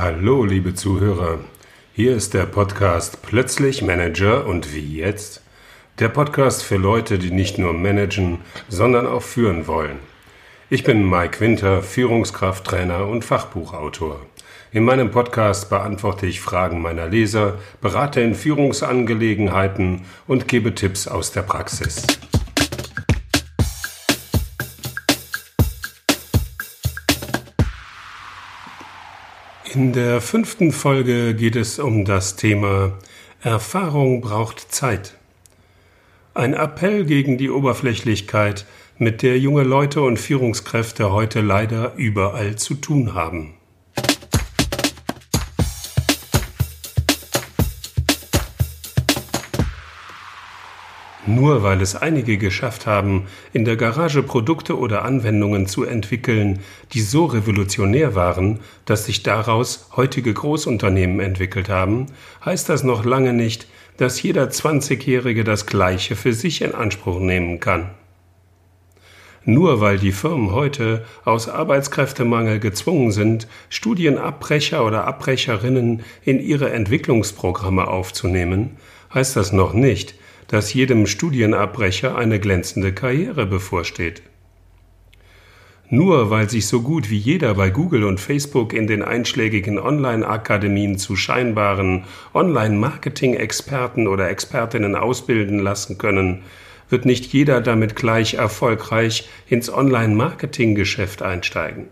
Hallo, liebe Zuhörer. Hier ist der Podcast Plötzlich Manager und wie jetzt? Der Podcast für Leute, die nicht nur managen, sondern auch führen wollen. Ich bin Mike Winter, Führungskrafttrainer und Fachbuchautor. In meinem Podcast beantworte ich Fragen meiner Leser, berate in Führungsangelegenheiten und gebe Tipps aus der Praxis. In der fünften Folge geht es um das Thema Erfahrung braucht Zeit. Ein Appell gegen die Oberflächlichkeit, mit der junge Leute und Führungskräfte heute leider überall zu tun haben. Nur weil es einige geschafft haben, in der Garage Produkte oder Anwendungen zu entwickeln, die so revolutionär waren, dass sich daraus heutige Großunternehmen entwickelt haben, heißt das noch lange nicht, dass jeder 20-Jährige das Gleiche für sich in Anspruch nehmen kann. Nur weil die Firmen heute aus Arbeitskräftemangel gezwungen sind, Studienabbrecher oder Abbrecherinnen in ihre Entwicklungsprogramme aufzunehmen, heißt das noch nicht, dass jedem Studienabbrecher eine glänzende Karriere bevorsteht. Nur weil sich so gut wie jeder bei Google und Facebook in den einschlägigen Online-Akademien zu scheinbaren Online-Marketing-Experten oder Expertinnen ausbilden lassen können, wird nicht jeder damit gleich erfolgreich ins Online-Marketing-Geschäft einsteigen.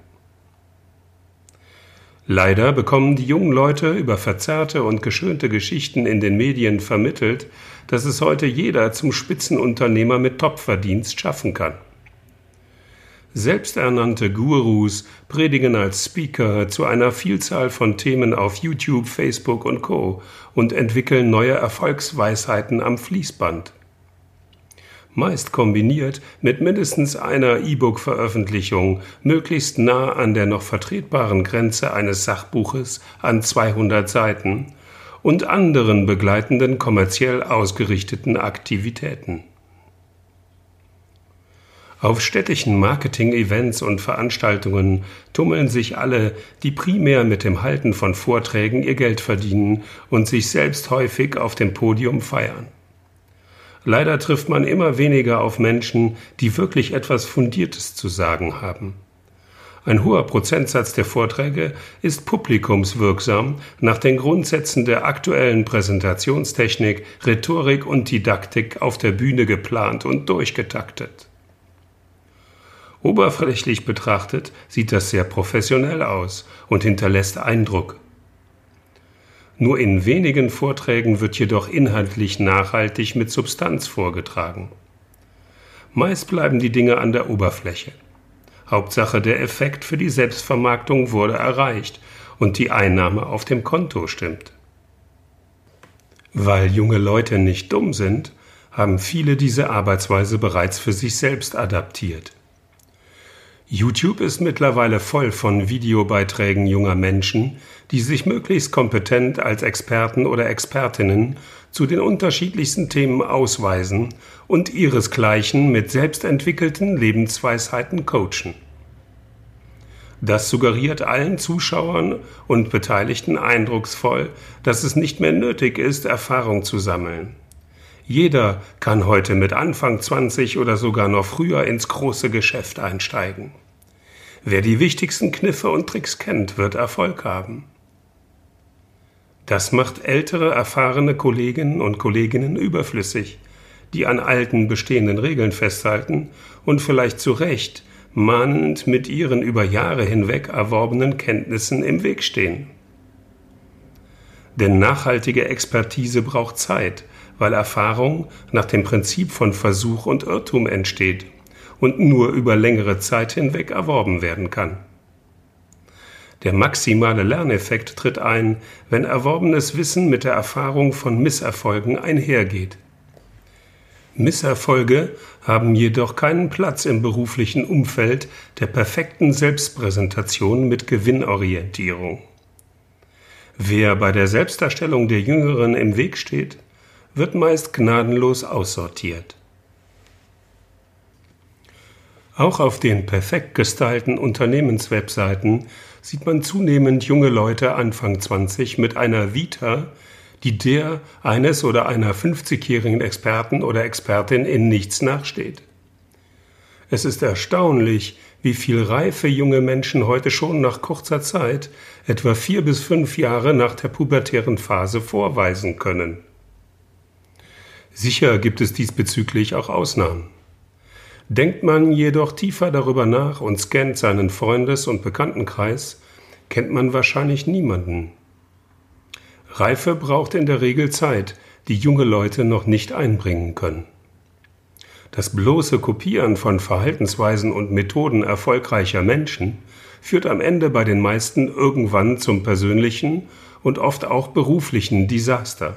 Leider bekommen die jungen Leute über verzerrte und geschönte Geschichten in den Medien vermittelt, dass es heute jeder zum Spitzenunternehmer mit Topverdienst schaffen kann. Selbsternannte Gurus predigen als Speaker zu einer Vielzahl von Themen auf YouTube, Facebook und Co. und entwickeln neue Erfolgsweisheiten am Fließband meist kombiniert mit mindestens einer E-Book-Veröffentlichung, möglichst nah an der noch vertretbaren Grenze eines Sachbuches an 200 Seiten und anderen begleitenden kommerziell ausgerichteten Aktivitäten. Auf städtischen Marketing-Events und Veranstaltungen tummeln sich alle, die primär mit dem Halten von Vorträgen ihr Geld verdienen und sich selbst häufig auf dem Podium feiern. Leider trifft man immer weniger auf Menschen, die wirklich etwas Fundiertes zu sagen haben. Ein hoher Prozentsatz der Vorträge ist publikumswirksam nach den Grundsätzen der aktuellen Präsentationstechnik, Rhetorik und Didaktik auf der Bühne geplant und durchgetaktet. Oberflächlich betrachtet sieht das sehr professionell aus und hinterlässt Eindruck. Nur in wenigen Vorträgen wird jedoch inhaltlich nachhaltig mit Substanz vorgetragen. Meist bleiben die Dinge an der Oberfläche. Hauptsache der Effekt für die Selbstvermarktung wurde erreicht und die Einnahme auf dem Konto stimmt. Weil junge Leute nicht dumm sind, haben viele diese Arbeitsweise bereits für sich selbst adaptiert. YouTube ist mittlerweile voll von Videobeiträgen junger Menschen, die sich möglichst kompetent als Experten oder Expertinnen zu den unterschiedlichsten Themen ausweisen und ihresgleichen mit selbstentwickelten Lebensweisheiten coachen. Das suggeriert allen Zuschauern und Beteiligten eindrucksvoll, dass es nicht mehr nötig ist, Erfahrung zu sammeln. Jeder kann heute mit Anfang 20 oder sogar noch früher ins große Geschäft einsteigen. Wer die wichtigsten Kniffe und Tricks kennt, wird Erfolg haben. Das macht ältere, erfahrene Kolleginnen und Kolleginnen überflüssig, die an alten, bestehenden Regeln festhalten und vielleicht zu Recht mahnend mit ihren über Jahre hinweg erworbenen Kenntnissen im Weg stehen. Denn nachhaltige Expertise braucht Zeit, weil Erfahrung nach dem Prinzip von Versuch und Irrtum entsteht und nur über längere Zeit hinweg erworben werden kann. Der maximale Lerneffekt tritt ein, wenn erworbenes Wissen mit der Erfahrung von Misserfolgen einhergeht. Misserfolge haben jedoch keinen Platz im beruflichen Umfeld der perfekten Selbstpräsentation mit Gewinnorientierung. Wer bei der Selbstdarstellung der Jüngeren im Weg steht, wird meist gnadenlos aussortiert. Auch auf den perfekt gestylten Unternehmenswebseiten sieht man zunehmend junge Leute Anfang 20 mit einer Vita, die der eines oder einer 50-jährigen Experten oder Expertin in nichts nachsteht. Es ist erstaunlich, wie viel reife junge Menschen heute schon nach kurzer Zeit, etwa vier bis fünf Jahre nach der pubertären Phase, vorweisen können. Sicher gibt es diesbezüglich auch Ausnahmen. Denkt man jedoch tiefer darüber nach und scannt seinen Freundes- und Bekanntenkreis, kennt man wahrscheinlich niemanden. Reife braucht in der Regel Zeit, die junge Leute noch nicht einbringen können. Das bloße Kopieren von Verhaltensweisen und Methoden erfolgreicher Menschen führt am Ende bei den meisten irgendwann zum persönlichen und oft auch beruflichen Desaster.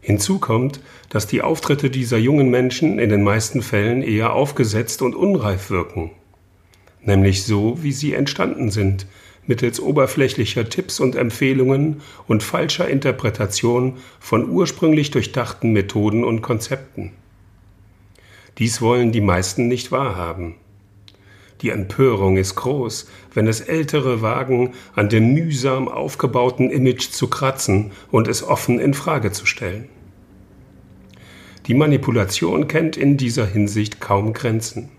Hinzu kommt, dass die Auftritte dieser jungen Menschen in den meisten Fällen eher aufgesetzt und unreif wirken, nämlich so, wie sie entstanden sind, mittels oberflächlicher Tipps und Empfehlungen und falscher Interpretation von ursprünglich durchdachten Methoden und Konzepten. Dies wollen die meisten nicht wahrhaben. Die Empörung ist groß, wenn es Ältere wagen, an dem mühsam aufgebauten Image zu kratzen und es offen in Frage zu stellen. Die Manipulation kennt in dieser Hinsicht kaum Grenzen.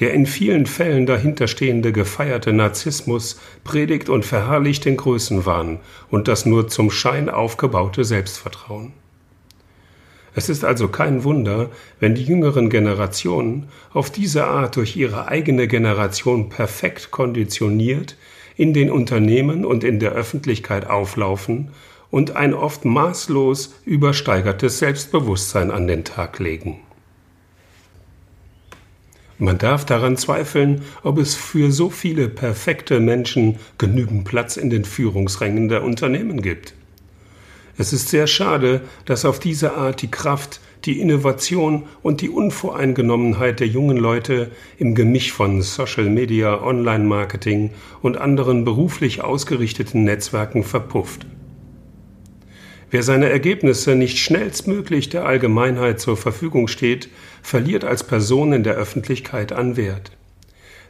Der in vielen Fällen dahinterstehende gefeierte Narzissmus predigt und verherrlicht den Größenwahn und das nur zum Schein aufgebaute Selbstvertrauen. Es ist also kein Wunder, wenn die jüngeren Generationen auf diese Art durch ihre eigene Generation perfekt konditioniert in den Unternehmen und in der Öffentlichkeit auflaufen und ein oft maßlos übersteigertes Selbstbewusstsein an den Tag legen. Man darf daran zweifeln, ob es für so viele perfekte Menschen genügend Platz in den Führungsrängen der Unternehmen gibt. Es ist sehr schade, dass auf diese Art die Kraft, die Innovation und die Unvoreingenommenheit der jungen Leute im Gemisch von Social Media, Online-Marketing und anderen beruflich ausgerichteten Netzwerken verpufft. Wer seine Ergebnisse nicht schnellstmöglich der Allgemeinheit zur Verfügung steht, verliert als Person in der Öffentlichkeit an Wert.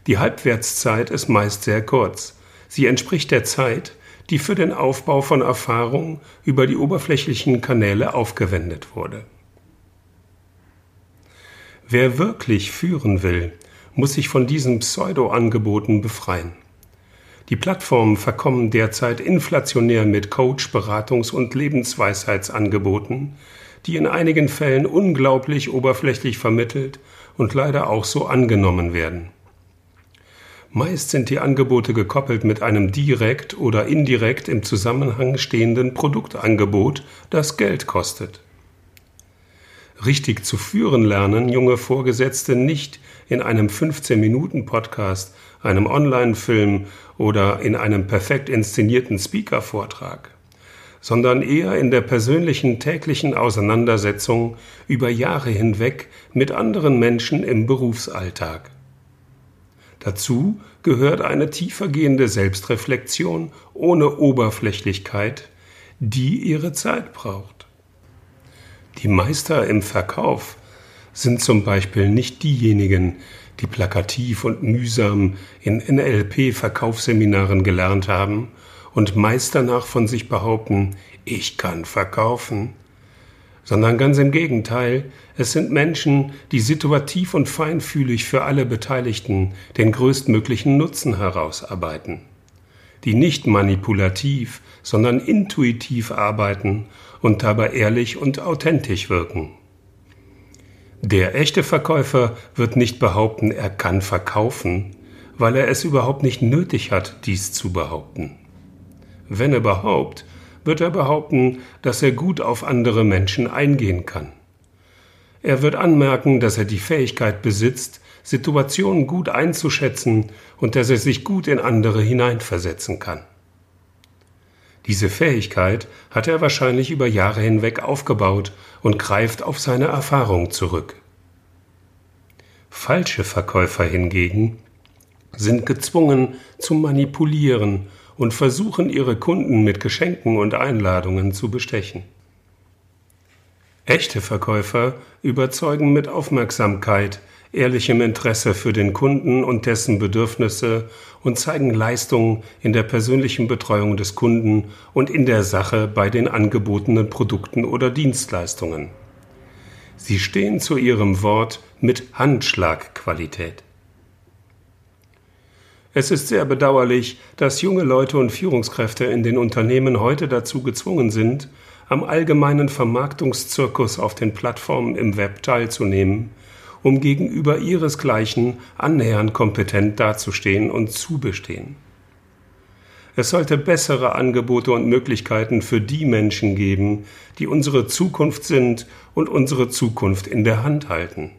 Die Halbwertszeit ist meist sehr kurz. Sie entspricht der Zeit, die für den Aufbau von Erfahrung über die oberflächlichen Kanäle aufgewendet wurde. Wer wirklich führen will, muss sich von diesen Pseudo-Angeboten befreien. Die Plattformen verkommen derzeit inflationär mit Coach-, Beratungs- und Lebensweisheitsangeboten, die in einigen Fällen unglaublich oberflächlich vermittelt und leider auch so angenommen werden. Meist sind die Angebote gekoppelt mit einem direkt oder indirekt im Zusammenhang stehenden Produktangebot, das Geld kostet. Richtig zu führen lernen junge Vorgesetzte nicht in einem 15-Minuten-Podcast, einem Online-Film oder in einem perfekt inszenierten Speaker-Vortrag, sondern eher in der persönlichen täglichen Auseinandersetzung über Jahre hinweg mit anderen Menschen im Berufsalltag. Dazu gehört eine tiefergehende Selbstreflexion ohne Oberflächlichkeit, die ihre Zeit braucht. Die Meister im Verkauf sind zum Beispiel nicht diejenigen, die plakativ und mühsam in NLP-Verkaufsseminaren gelernt haben und meist danach von sich behaupten, ich kann verkaufen, sondern ganz im Gegenteil, es sind Menschen, die situativ und feinfühlig für alle Beteiligten den größtmöglichen Nutzen herausarbeiten, die nicht manipulativ, sondern intuitiv arbeiten und dabei ehrlich und authentisch wirken. Der echte Verkäufer wird nicht behaupten, er kann verkaufen, weil er es überhaupt nicht nötig hat, dies zu behaupten. Wenn überhaupt, wird er behaupten, dass er gut auf andere Menschen eingehen kann. Er wird anmerken, dass er die Fähigkeit besitzt, Situationen gut einzuschätzen und dass er sich gut in andere hineinversetzen kann. Diese Fähigkeit hat er wahrscheinlich über Jahre hinweg aufgebaut und greift auf seine Erfahrung zurück. Falsche Verkäufer hingegen sind gezwungen zu manipulieren und versuchen ihre Kunden mit Geschenken und Einladungen zu bestechen. Echte Verkäufer überzeugen mit Aufmerksamkeit, ehrlichem Interesse für den Kunden und dessen Bedürfnisse und zeigen Leistungen in der persönlichen Betreuung des Kunden und in der Sache bei den angebotenen Produkten oder Dienstleistungen. Sie stehen zu ihrem Wort mit Handschlagqualität. Es ist sehr bedauerlich, dass junge Leute und Führungskräfte in den Unternehmen heute dazu gezwungen sind, am allgemeinen Vermarktungszirkus auf den Plattformen im Web teilzunehmen, um gegenüber ihresgleichen annähernd kompetent dazustehen und zu bestehen. Es sollte bessere Angebote und Möglichkeiten für die Menschen geben, die unsere Zukunft sind und unsere Zukunft in der Hand halten.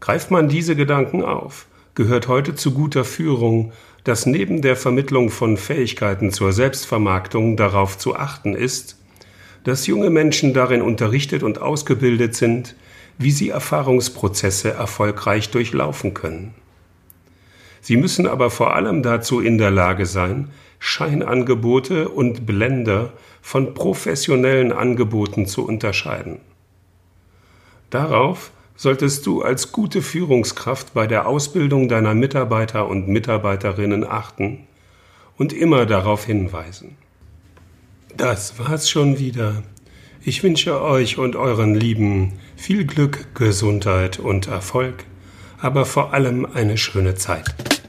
Greift man diese Gedanken auf, gehört heute zu guter Führung, dass neben der Vermittlung von Fähigkeiten zur Selbstvermarktung darauf zu achten ist, dass junge Menschen darin unterrichtet und ausgebildet sind, wie sie Erfahrungsprozesse erfolgreich durchlaufen können. Sie müssen aber vor allem dazu in der Lage sein, Scheinangebote und Blender von professionellen Angeboten zu unterscheiden. Darauf solltest du als gute Führungskraft bei der Ausbildung deiner Mitarbeiter und Mitarbeiterinnen achten und immer darauf hinweisen. Das war's schon wieder. Ich wünsche euch und euren Lieben viel Glück, Gesundheit und Erfolg, aber vor allem eine schöne Zeit.